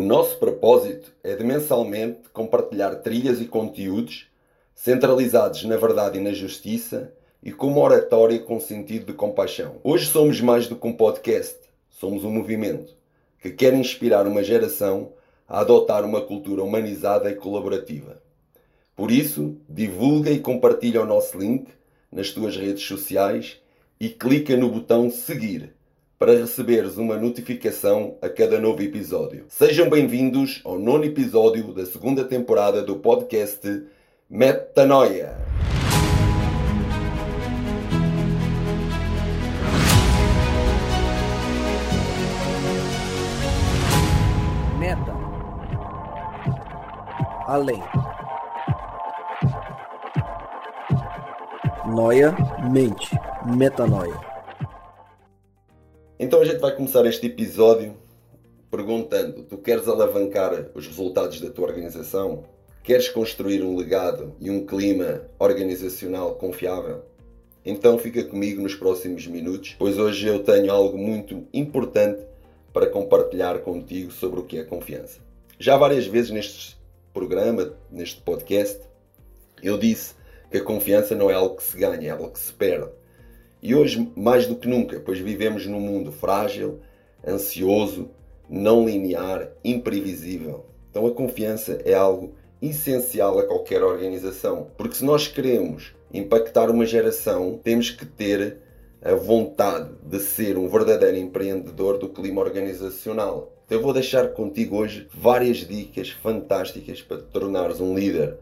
O nosso propósito é de mensalmente compartilhar trilhas e conteúdos centralizados na verdade e na justiça e com uma oratória com sentido de compaixão. Hoje somos mais do que um podcast, somos um movimento que quer inspirar uma geração a adotar uma cultura humanizada e colaborativa. Por isso, divulga e compartilha o nosso link nas tuas redes sociais e clica no botão seguir para receberes uma notificação a cada novo episódio. Sejam bem-vindos ao nono episódio da segunda temporada do podcast Metanoia. Meta. Além. Noia, mente. Metanoia. Então a gente vai começar este episódio perguntando: tu queres alavancar os resultados da tua organização? Queres construir um legado e um clima organizacional confiável? Então fica comigo nos próximos minutos, pois hoje eu tenho algo muito importante para compartilhar contigo sobre o que é confiança. Já várias vezes neste programa, neste podcast, eu disse que a confiança não é algo que se ganha, é algo que se perde. E hoje, mais do que nunca, pois vivemos num mundo frágil, ansioso, não linear, imprevisível. Então a confiança é algo essencial a qualquer organização, porque se nós queremos impactar uma geração, temos que ter a vontade de ser um verdadeiro empreendedor do clima organizacional. Então eu vou deixar contigo hoje várias dicas fantásticas para te tornares um líder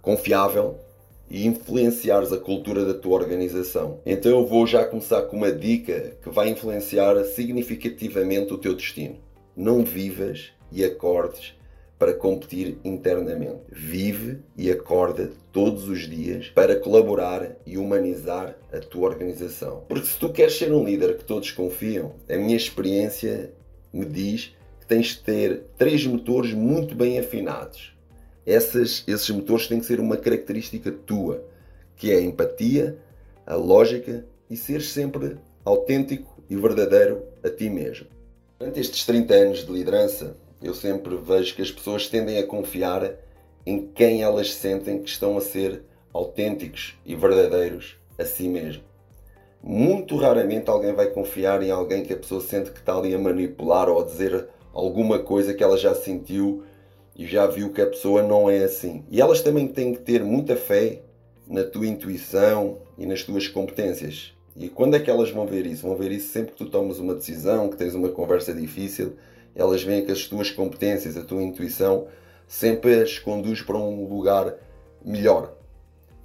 confiável e influenciares a cultura da tua organização. Então eu vou já começar com uma dica que vai influenciar significativamente o teu destino. Não vivas e acordes para competir internamente. Vive e acorda todos os dias para colaborar e humanizar a tua organização. Porque se tu queres ser um líder que todos confiam, a minha experiência me diz que tens de ter três motores muito bem afinados. Essas, esses motores têm que ser uma característica tua, que é a empatia, a lógica e ser sempre autêntico e verdadeiro a ti mesmo. Durante estes 30 anos de liderança, eu sempre vejo que as pessoas tendem a confiar em quem elas sentem que estão a ser autênticos e verdadeiros a si mesmo. Muito raramente alguém vai confiar em alguém que a pessoa sente que está ali a manipular ou a dizer alguma coisa que ela já sentiu e já viu que a pessoa não é assim. E elas também têm que ter muita fé na tua intuição e nas tuas competências. E quando é que elas vão ver isso? Vão ver isso sempre que tu tomas uma decisão, que tens uma conversa difícil elas veem que as tuas competências, a tua intuição, sempre as conduz para um lugar melhor.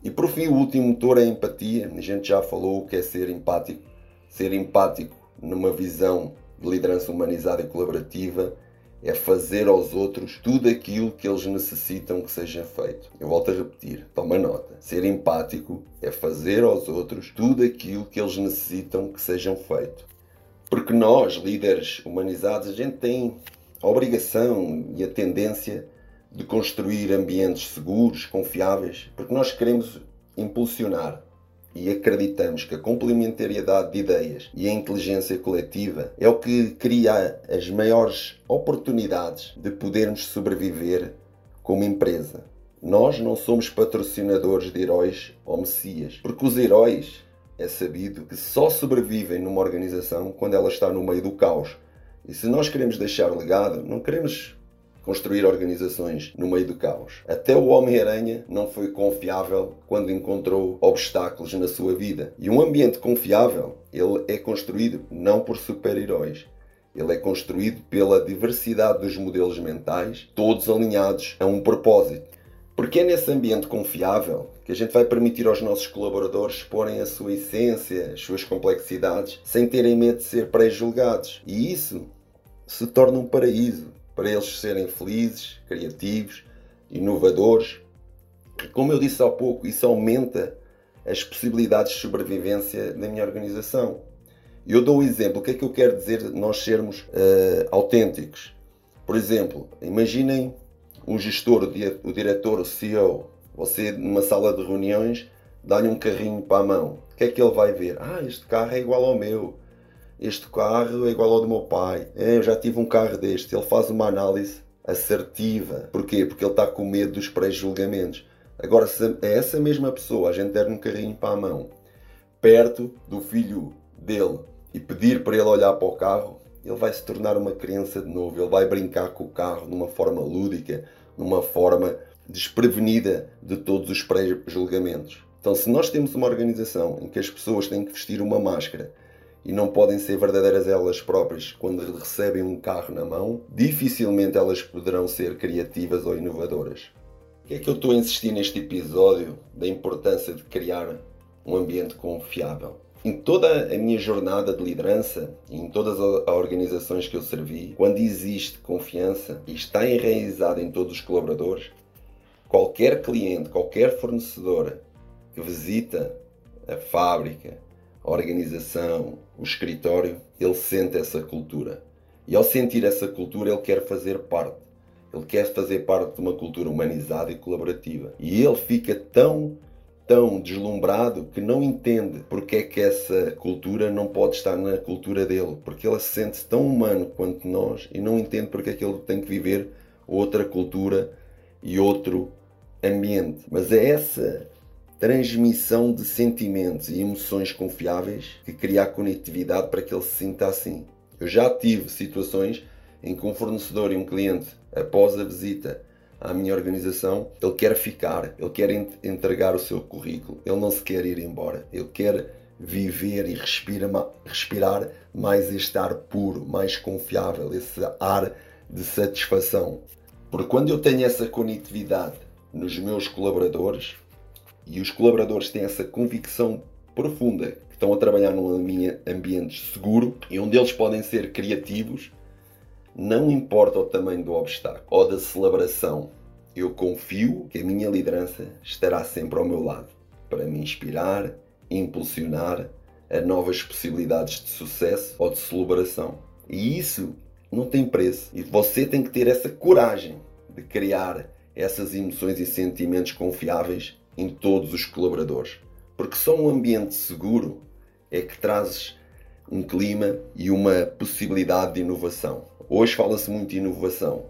E por fim, o último motor é a empatia. A gente já falou o que é ser empático. Ser empático numa visão de liderança humanizada e colaborativa é fazer aos outros tudo aquilo que eles necessitam que seja feito. Eu volto a repetir, toma nota. Ser empático é fazer aos outros tudo aquilo que eles necessitam que sejam feito. Porque nós, líderes humanizados, a gente tem a obrigação e a tendência de construir ambientes seguros, confiáveis, porque nós queremos impulsionar e acreditamos que a complementariedade de ideias e a inteligência coletiva é o que cria as maiores oportunidades de podermos sobreviver como empresa. Nós não somos patrocinadores de heróis ou messias, porque os heróis é sabido que só sobrevivem numa organização quando ela está no meio do caos. E se nós queremos deixar legado, não queremos construir organizações no meio do caos. Até o Homem-Aranha não foi confiável quando encontrou obstáculos na sua vida. E um ambiente confiável, ele é construído não por super-heróis. Ele é construído pela diversidade dos modelos mentais, todos alinhados a um propósito. Porque é nesse ambiente confiável que a gente vai permitir aos nossos colaboradores exporem a sua essência, as suas complexidades, sem terem medo de ser pré-julgados. E isso se torna um paraíso para eles serem felizes, criativos, inovadores. Como eu disse há pouco, isso aumenta as possibilidades de sobrevivência da minha organização. Eu dou um exemplo. O que é que eu quero dizer nós sermos uh, autênticos? Por exemplo, imaginem um gestor, o diretor, o CEO, você numa sala de reuniões, dá-lhe um carrinho para a mão. O que é que ele vai ver? Ah, este carro é igual ao meu. Este carro é igual ao do meu pai. Eu já tive um carro deste. Ele faz uma análise assertiva. Porquê? Porque ele está com medo dos pré-julgamentos. Agora, se é essa mesma pessoa a gente der um carrinho para a mão, perto do filho dele, e pedir para ele olhar para o carro, ele vai se tornar uma criança de novo. Ele vai brincar com o carro de uma forma lúdica, numa forma desprevenida de todos os pré-julgamentos. Então, se nós temos uma organização em que as pessoas têm que vestir uma máscara e não podem ser verdadeiras elas próprias quando recebem um carro na mão, dificilmente elas poderão ser criativas ou inovadoras. O que é que eu estou a insistir neste episódio da importância de criar um ambiente confiável? Em toda a minha jornada de liderança em todas as organizações que eu servi, quando existe confiança e está enraizada em todos os colaboradores, qualquer cliente, qualquer fornecedor que visita a fábrica, a organização, o escritório, ele sente essa cultura. E ao sentir essa cultura, ele quer fazer parte. Ele quer fazer parte de uma cultura humanizada e colaborativa. E ele fica tão, tão deslumbrado que não entende porque é que essa cultura não pode estar na cultura dele. Porque ele se sente tão humano quanto nós e não entende porque é que ele tem que viver outra cultura e outro ambiente. Mas é essa transmissão de sentimentos e emoções confiáveis que cria a conectividade para que ele se sinta assim. Eu já tive situações em que um fornecedor e um cliente, após a visita à minha organização, ele quer ficar, ele quer entregar o seu currículo, ele não se quer ir embora, ele quer viver e respira, respirar mais este ar puro, mais confiável, esse ar de satisfação. Porque quando eu tenho essa conectividade nos meus colaboradores, e os colaboradores têm essa convicção profunda que estão a trabalhar num ambiente seguro e onde eles podem ser criativos, não importa o tamanho do obstáculo ou da celebração, eu confio que a minha liderança estará sempre ao meu lado para me inspirar, impulsionar a novas possibilidades de sucesso ou de celebração. E isso não tem preço. E você tem que ter essa coragem de criar essas emoções e sentimentos confiáveis em todos os colaboradores. Porque só um ambiente seguro é que traz um clima e uma possibilidade de inovação. Hoje fala-se muito de inovação,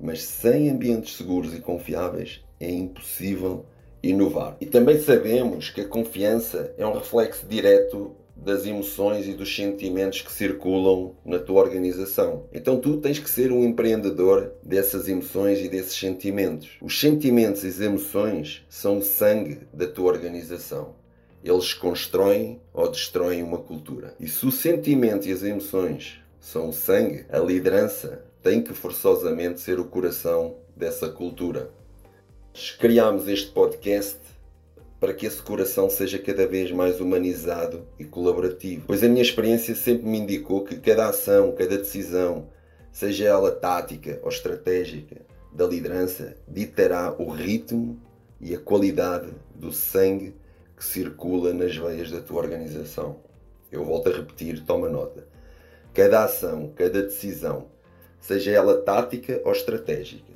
mas sem ambientes seguros e confiáveis é impossível inovar. E também sabemos que a confiança é um reflexo direto das emoções e dos sentimentos que circulam na tua organização. Então tu tens que ser um empreendedor dessas emoções e desses sentimentos. Os sentimentos e as emoções são o sangue da tua organização. Eles constroem ou destroem uma cultura. E se o sentimento e as emoções são o sangue, a liderança tem que forçosamente ser o coração dessa cultura. Criámos este podcast para que esse coração seja cada vez mais humanizado e colaborativo. Pois a minha experiência sempre me indicou que cada ação, cada decisão, seja ela tática ou estratégica, da liderança, ditará o ritmo e a qualidade do sangue que circula nas veias da tua organização. Eu volto a repetir, toma nota. Cada ação, cada decisão, seja ela tática ou estratégica,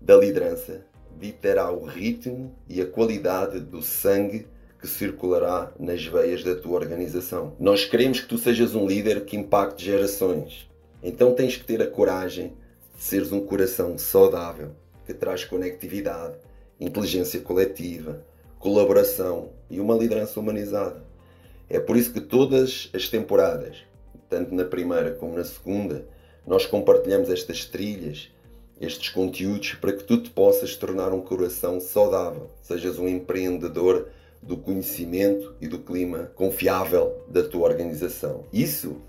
da liderança, ditará o ritmo e a qualidade do sangue que circulará nas veias da tua organização. Nós queremos que tu sejas um líder que impacte gerações. Então tens que ter a coragem de seres um coração saudável, que traz conectividade, inteligência coletiva, colaboração e uma liderança humanizada. É por isso que todas as temporadas, tanto na primeira como na segunda, nós compartilhamos estas trilhas estes conteúdos para que tu te possas tornar um coração saudável, sejas um empreendedor do conhecimento e do clima confiável da tua organização. Isso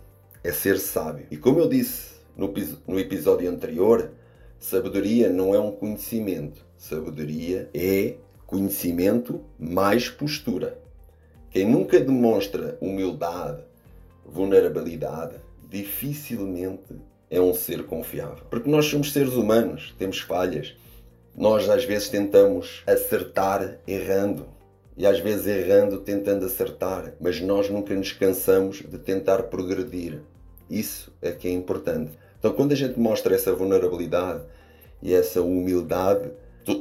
é ser sábio. E como eu disse no, no episódio anterior, sabedoria não é um conhecimento, sabedoria é conhecimento mais postura. Quem nunca demonstra humildade, vulnerabilidade, dificilmente é um ser confiável. Porque nós somos seres humanos, temos falhas. Nós às vezes tentamos acertar errando e às vezes errando tentando acertar, mas nós nunca nos cansamos de tentar progredir. Isso é que é importante. Então, quando a gente mostra essa vulnerabilidade e essa humildade,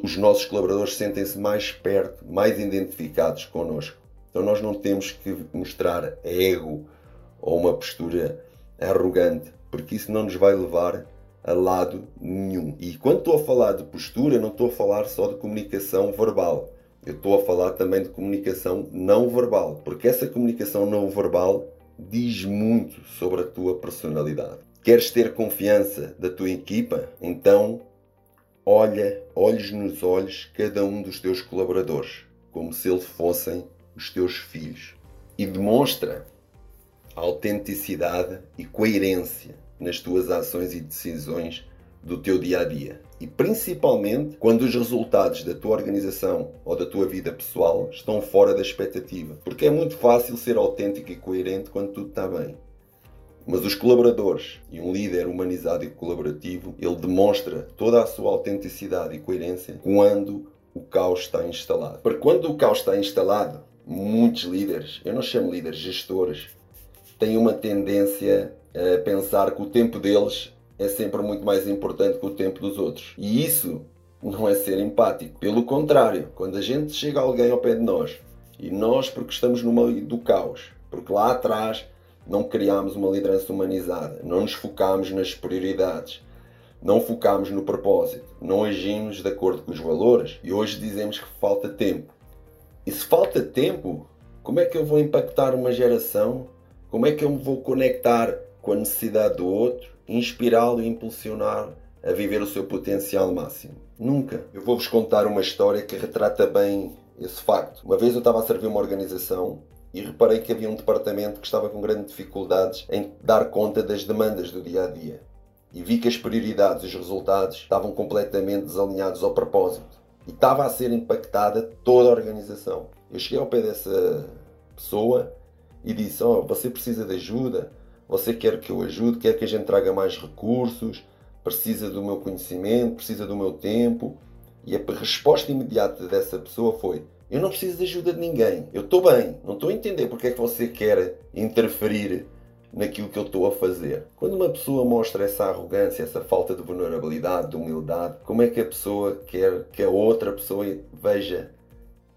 os nossos colaboradores sentem-se mais perto, mais identificados connosco. Então, nós não temos que mostrar ego ou uma postura arrogante, porque isso não nos vai levar a lado nenhum. E quando estou a falar de postura, não estou a falar só de comunicação verbal. Eu estou a falar também de comunicação não verbal, porque essa comunicação não verbal diz muito sobre a tua personalidade. Queres ter confiança da tua equipa? Então, olha, olhos nos olhos cada um dos teus colaboradores, como se eles fossem os teus filhos. E demonstra autenticidade e coerência nas tuas ações e decisões do teu dia a dia. E principalmente quando os resultados da tua organização ou da tua vida pessoal estão fora da expectativa. Porque é muito fácil ser autêntico e coerente quando tudo está bem. Mas os colaboradores e um líder humanizado e colaborativo, ele demonstra toda a sua autenticidade e coerência quando o caos está instalado. Porque quando o caos está instalado, muitos líderes, eu não chamo líderes, gestores, têm uma tendência pensar que o tempo deles é sempre muito mais importante que o tempo dos outros. E isso não é ser empático. Pelo contrário, quando a gente chega alguém ao pé de nós e nós, porque estamos no meio do caos, porque lá atrás não criámos uma liderança humanizada, não nos focámos nas prioridades, não focámos no propósito, não agimos de acordo com os valores e hoje dizemos que falta tempo. E se falta tempo, como é que eu vou impactar uma geração? Como é que eu me vou conectar com a necessidade do outro? inspirá-lo e impulsionar a viver o seu potencial máximo. Nunca. Eu vou-vos contar uma história que retrata bem esse facto. Uma vez eu estava a servir uma organização e reparei que havia um departamento que estava com grandes dificuldades em dar conta das demandas do dia a dia. E vi que as prioridades e os resultados estavam completamente desalinhados ao propósito. E estava a ser impactada toda a organização. Eu cheguei ao pé dessa pessoa e disse: Oh, você precisa de ajuda? Você quer que eu ajude, quer que a gente traga mais recursos, precisa do meu conhecimento, precisa do meu tempo. E a resposta imediata dessa pessoa foi: Eu não preciso de ajuda de ninguém, eu estou bem, não estou a entender porque é que você quer interferir naquilo que eu estou a fazer. Quando uma pessoa mostra essa arrogância, essa falta de vulnerabilidade, de humildade, como é que a pessoa quer que a outra pessoa veja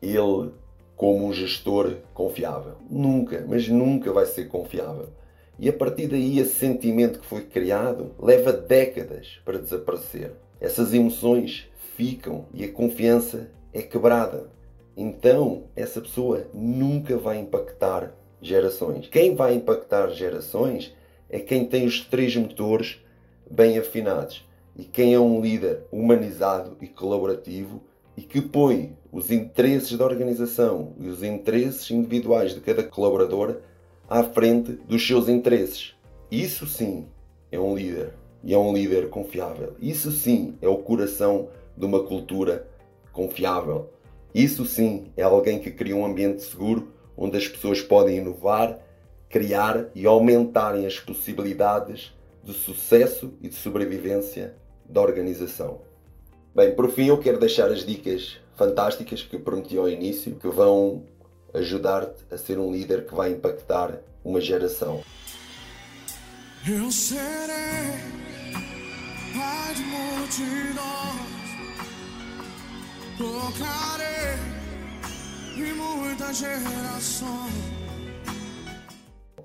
ele como um gestor confiável? Nunca, mas nunca vai ser confiável. E a partir daí, esse sentimento que foi criado leva décadas para desaparecer. Essas emoções ficam e a confiança é quebrada. Então, essa pessoa nunca vai impactar gerações. Quem vai impactar gerações é quem tem os três motores bem afinados e quem é um líder humanizado e colaborativo e que põe os interesses da organização e os interesses individuais de cada colaborador à frente dos seus interesses. Isso sim é um líder e é um líder confiável. Isso sim é o coração de uma cultura confiável. Isso sim é alguém que cria um ambiente seguro onde as pessoas podem inovar, criar e aumentarem as possibilidades de sucesso e de sobrevivência da organização. Bem, por fim, eu quero deixar as dicas fantásticas que prometi ao início, que vão ajudar-te a ser um líder que vai impactar uma geração. Eu serei de multidões, tocarei em muitas gerações.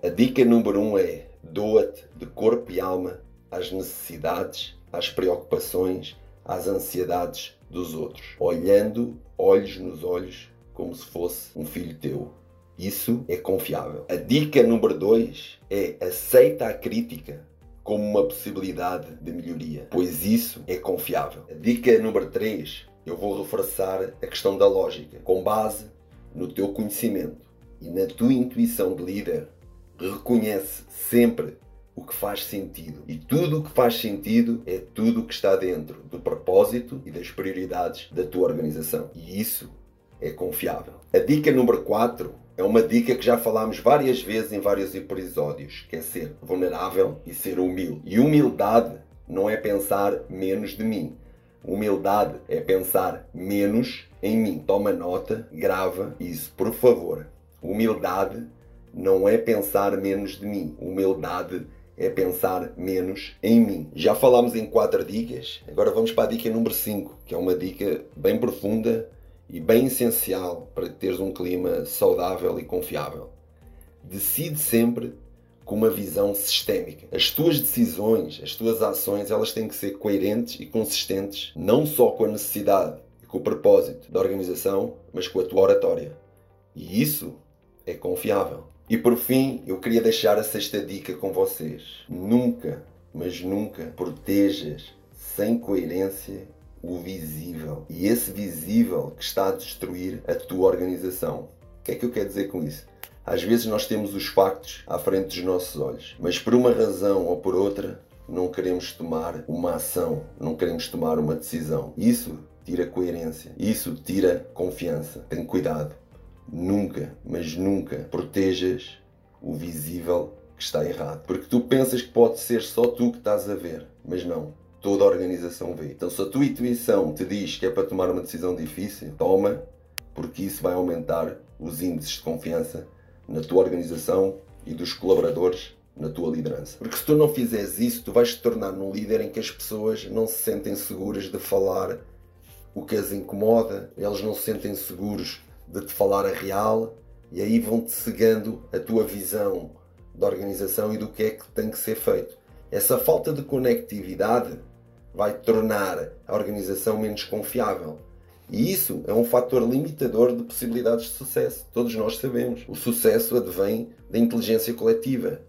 A dica número um é doa-te de corpo e alma às necessidades, às preocupações, às ansiedades dos outros, olhando olhos nos olhos como se fosse um filho teu. Isso é confiável. A dica número 2 é aceita a crítica como uma possibilidade de melhoria, pois isso é confiável. A dica número 3, eu vou reforçar a questão da lógica. Com base no teu conhecimento e na tua intuição de líder, reconhece sempre o que faz sentido. E tudo o que faz sentido é tudo o que está dentro do propósito e das prioridades da tua organização. E isso é confiável. A dica número 4 é uma dica que já falámos várias vezes em vários episódios, que é ser vulnerável e ser humilde. E humildade não é pensar menos de mim. Humildade é pensar menos em mim. Toma nota, grava isso, por favor. Humildade não é pensar menos de mim. Humildade é pensar menos em mim. Já falámos em quatro dicas, agora vamos para a dica número 5, que é uma dica bem profunda e bem essencial para teres um clima saudável e confiável. Decide sempre com uma visão sistémica. As tuas decisões, as tuas ações, elas têm que ser coerentes e consistentes, não só com a necessidade e com o propósito da organização, mas com a tua oratória. E isso é confiável. E por fim, eu queria deixar a sexta dica com vocês. Nunca, mas nunca protejas sem coerência o visível. E esse visível que está a destruir a tua organização. O que é que eu quero dizer com isso? Às vezes nós temos os factos à frente dos nossos olhos, mas por uma razão ou por outra não queremos tomar uma ação, não queremos tomar uma decisão. Isso tira coerência, isso tira confiança. Tem cuidado. Nunca, mas nunca protejas o visível que está errado. Porque tu pensas que pode ser só tu que estás a ver, mas não. Toda a organização vê. Então, se a tua intuição te diz que é para tomar uma decisão difícil, toma, porque isso vai aumentar os índices de confiança na tua organização e dos colaboradores na tua liderança. Porque se tu não fizeres isso, tu vais te tornar num líder em que as pessoas não se sentem seguras de falar o que as incomoda, eles não se sentem seguros de te falar a real e aí vão-te cegando a tua visão da organização e do que é que tem que ser feito. Essa falta de conectividade vai tornar a organização menos confiável e isso é um fator limitador de possibilidades de sucesso. Todos nós sabemos. O sucesso advém da inteligência coletiva.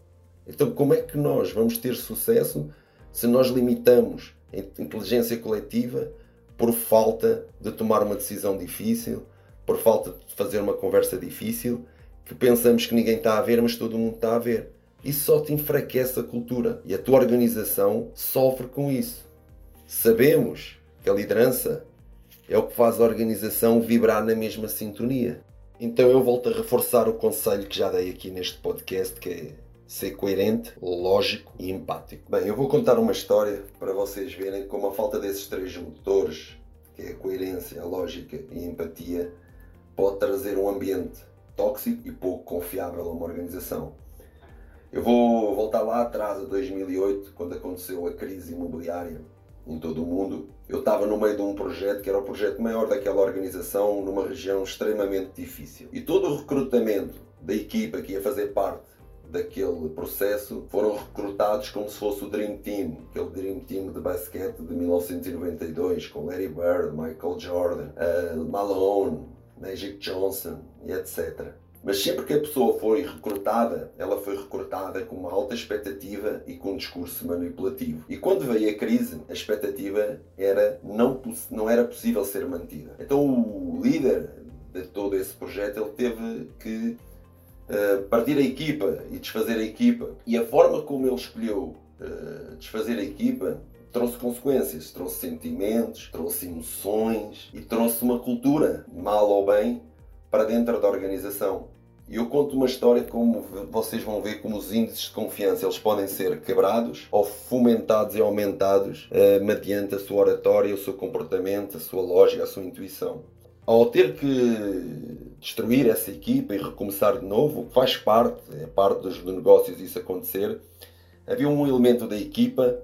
Então, como é que nós vamos ter sucesso se nós limitamos a inteligência coletiva por falta de tomar uma decisão difícil, por falta de fazer uma conversa difícil, que pensamos que ninguém está a ver, mas todo mundo está a ver? Isso só te enfraquece a cultura e a tua organização sofre com isso. Sabemos que a liderança é o que faz a organização vibrar na mesma sintonia. Então eu volto a reforçar o conselho que já dei aqui neste podcast, que é ser coerente, lógico e empático. Bem, eu vou contar uma história para vocês verem como a falta desses três motores, que é a coerência, a lógica e a empatia, pode trazer um ambiente tóxico e pouco confiável a uma organização. Eu vou voltar lá atrás, a 2008, quando aconteceu a crise imobiliária em todo o mundo. Eu estava no meio de um projeto que era o projeto maior daquela organização, numa região extremamente difícil. E todo o recrutamento da equipa que ia fazer parte daquele processo foram recrutados como se fosse o Dream Team, aquele Dream Team de basquete de 1992, com Larry Bird, Michael Jordan, uh, Malone, Magic Johnson e etc. Mas sempre que a pessoa foi recrutada, ela foi recrutada com uma alta expectativa e com um discurso manipulativo. E quando veio a crise, a expectativa era não, não era possível ser mantida. Então o líder de todo esse projeto ele teve que uh, partir a equipa e desfazer a equipa. E a forma como ele escolheu uh, desfazer a equipa trouxe consequências, trouxe sentimentos, trouxe emoções e trouxe uma cultura, mal ou bem, para dentro da organização. E eu conto uma história como vocês vão ver como os índices de confiança eles podem ser quebrados ou fomentados e aumentados uh, mediante a sua oratória, o seu comportamento, a sua lógica, a sua intuição. Ao ter que destruir essa equipa e recomeçar de novo, faz parte, é parte dos negócios isso acontecer, havia um elemento da equipa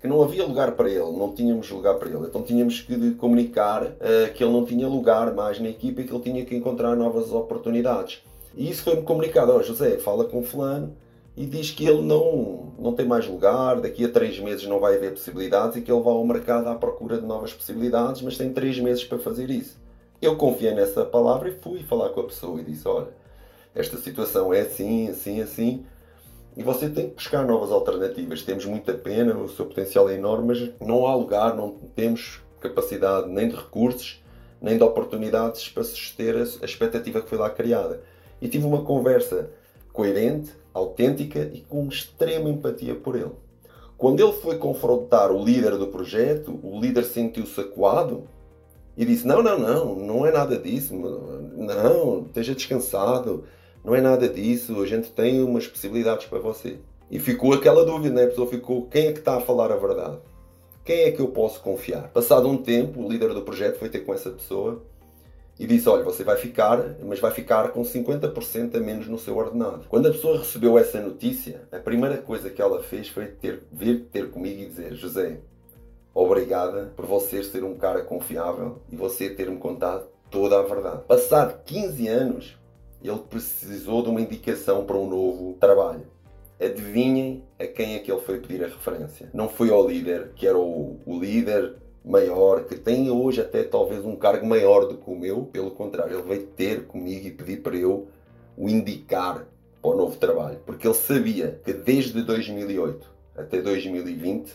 que não havia lugar para ele, não tínhamos lugar para ele. Então tínhamos que comunicar uh, que ele não tinha lugar mais na equipa e que ele tinha que encontrar novas oportunidades. E isso foi-me comunicado. Oh, José, fala com fulano e diz que ele não, não tem mais lugar, daqui a três meses não vai haver possibilidades e que ele vai ao mercado à procura de novas possibilidades, mas tem três meses para fazer isso. Eu confiei nessa palavra e fui falar com a pessoa e disse, olha, esta situação é assim, assim, assim, e você tem que buscar novas alternativas. Temos muita pena, o seu potencial é enorme, mas não há lugar, não temos capacidade nem de recursos, nem de oportunidades para suster a expectativa que foi lá criada. E tive uma conversa coerente, autêntica e com extrema empatia por ele. Quando ele foi confrontar o líder do projeto, o líder sentiu-se acuado e disse: Não, não, não, não é nada disso, não, esteja descansado, não é nada disso, a gente tem umas possibilidades para você. E ficou aquela dúvida, né? A pessoa ficou: quem é que está a falar a verdade? Quem é que eu posso confiar? Passado um tempo, o líder do projeto foi ter com essa pessoa e disse: Olha, você vai ficar, mas vai ficar com 50% a menos no seu ordenado. Quando a pessoa recebeu essa notícia, a primeira coisa que ela fez foi ter, vir ter comigo e dizer: José, obrigada por você ser um cara confiável e você ter-me contado toda a verdade. Passado 15 anos, ele precisou de uma indicação para um novo trabalho. Adivinhem a quem é que ele foi pedir a referência. Não foi ao líder, que era o, o líder maior, que tem hoje até talvez um cargo maior do que o meu, pelo contrário, ele veio ter comigo e pedir para eu o indicar para o novo trabalho, porque ele sabia que desde 2008 até 2020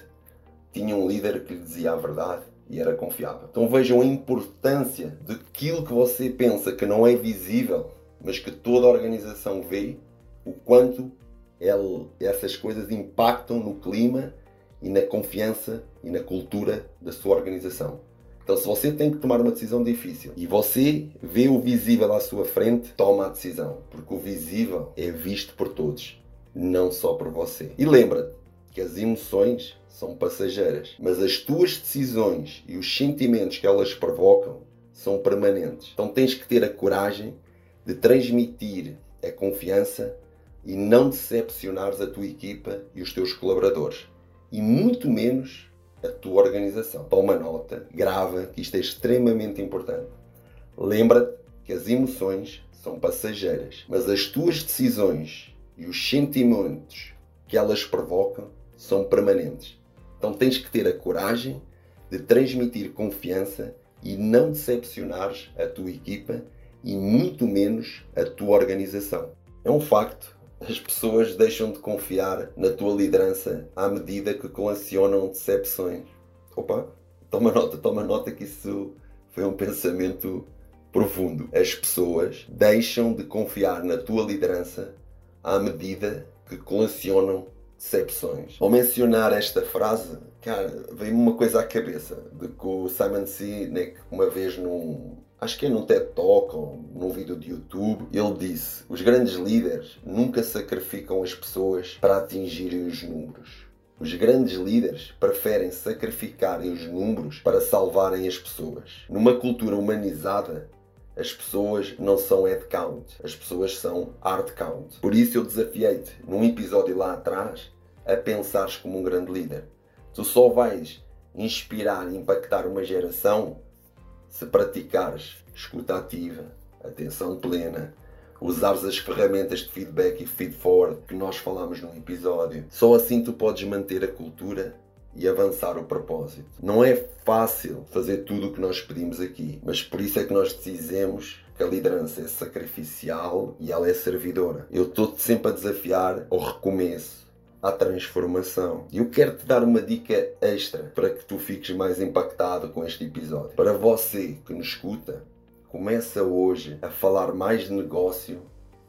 tinha um líder que lhe dizia a verdade e era confiável. Então vejam a importância daquilo que você pensa que não é visível, mas que toda a organização vê, o quanto ele, essas coisas impactam no clima e na confiança e na cultura da sua organização. Então, se você tem que tomar uma decisão difícil e você vê o visível à sua frente, toma a decisão, porque o visível é visto por todos, não só por você. E lembra-te que as emoções são passageiras, mas as tuas decisões e os sentimentos que elas provocam são permanentes. Então, tens que ter a coragem de transmitir a confiança e não decepcionares a tua equipa e os teus colaboradores e muito menos a tua organização. Toma nota, grava, que isto é extremamente importante. Lembra-te que as emoções são passageiras, mas as tuas decisões e os sentimentos que elas provocam são permanentes. Então tens que ter a coragem de transmitir confiança e não decepcionares a tua equipa e muito menos a tua organização. É um facto as pessoas deixam de confiar na tua liderança à medida que colecionam decepções. Opa, toma nota, toma nota que isso foi um pensamento profundo. As pessoas deixam de confiar na tua liderança à medida que colecionam decepções. Ao mencionar esta frase, cara, veio-me uma coisa à cabeça de que o Simon Sinek uma vez num acho que é num TED Talk ou num vídeo de YouTube, ele disse: os grandes líderes nunca sacrificam as pessoas para atingirem os números. Os grandes líderes preferem sacrificarem os números para salvarem as pessoas. Numa cultura humanizada, as pessoas não são head count, as pessoas são heart count. Por isso eu desafiei-te, num episódio lá atrás, a pensares como um grande líder. Tu só vais inspirar e impactar uma geração se praticares escuta ativa, atenção plena, usares as ferramentas de feedback e feed-forward que nós falamos no episódio, só assim tu podes manter a cultura e avançar o propósito. Não é fácil fazer tudo o que nós pedimos aqui, mas por isso é que nós dizemos que a liderança é sacrificial e ela é servidora. Eu estou-te sempre a desafiar ao recomeço à transformação. E eu quero te dar uma dica extra para que tu fiques mais impactado com este episódio. Para você que nos escuta, começa hoje a falar mais de negócio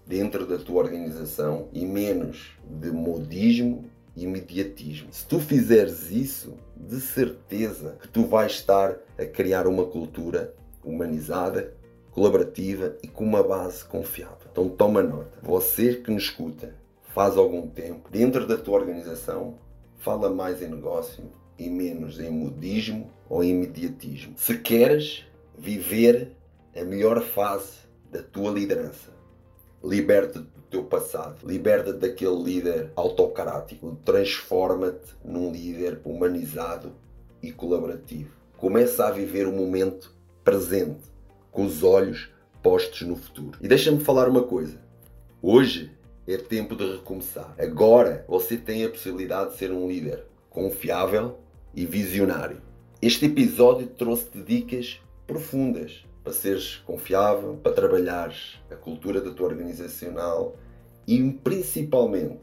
dentro da tua organização e menos de modismo e imediatismo. Se tu fizeres isso, de certeza que tu vais estar a criar uma cultura humanizada, colaborativa e com uma base confiável. Então toma nota. Você que nos escuta, faz algum tempo, dentro da tua organização, fala mais em negócio e menos em modismo ou imediatismo. Se queres viver a melhor fase da tua liderança, liberta-te do teu passado, liberta-te daquele líder autocrático, transforma-te num líder humanizado e colaborativo. Começa a viver o momento presente, com os olhos postos no futuro. E deixa-me falar uma coisa. Hoje é tempo de recomeçar. Agora você tem a possibilidade de ser um líder confiável e visionário. Este episódio trouxe-te dicas profundas para seres confiável, para trabalhares a cultura da tua organizacional e principalmente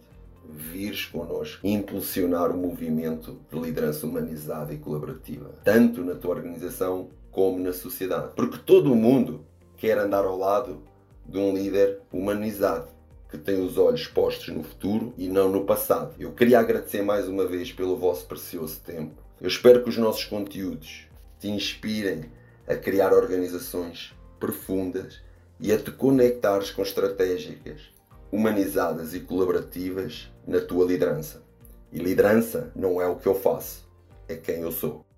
vires connosco impulsionar o movimento de liderança humanizada e colaborativa, tanto na tua organização como na sociedade. Porque todo mundo quer andar ao lado de um líder humanizado que tem os olhos postos no futuro e não no passado. Eu queria agradecer mais uma vez pelo vosso precioso tempo. Eu espero que os nossos conteúdos te inspirem a criar organizações profundas e a te conectares com estratégicas humanizadas e colaborativas na tua liderança. E liderança não é o que eu faço, é quem eu sou.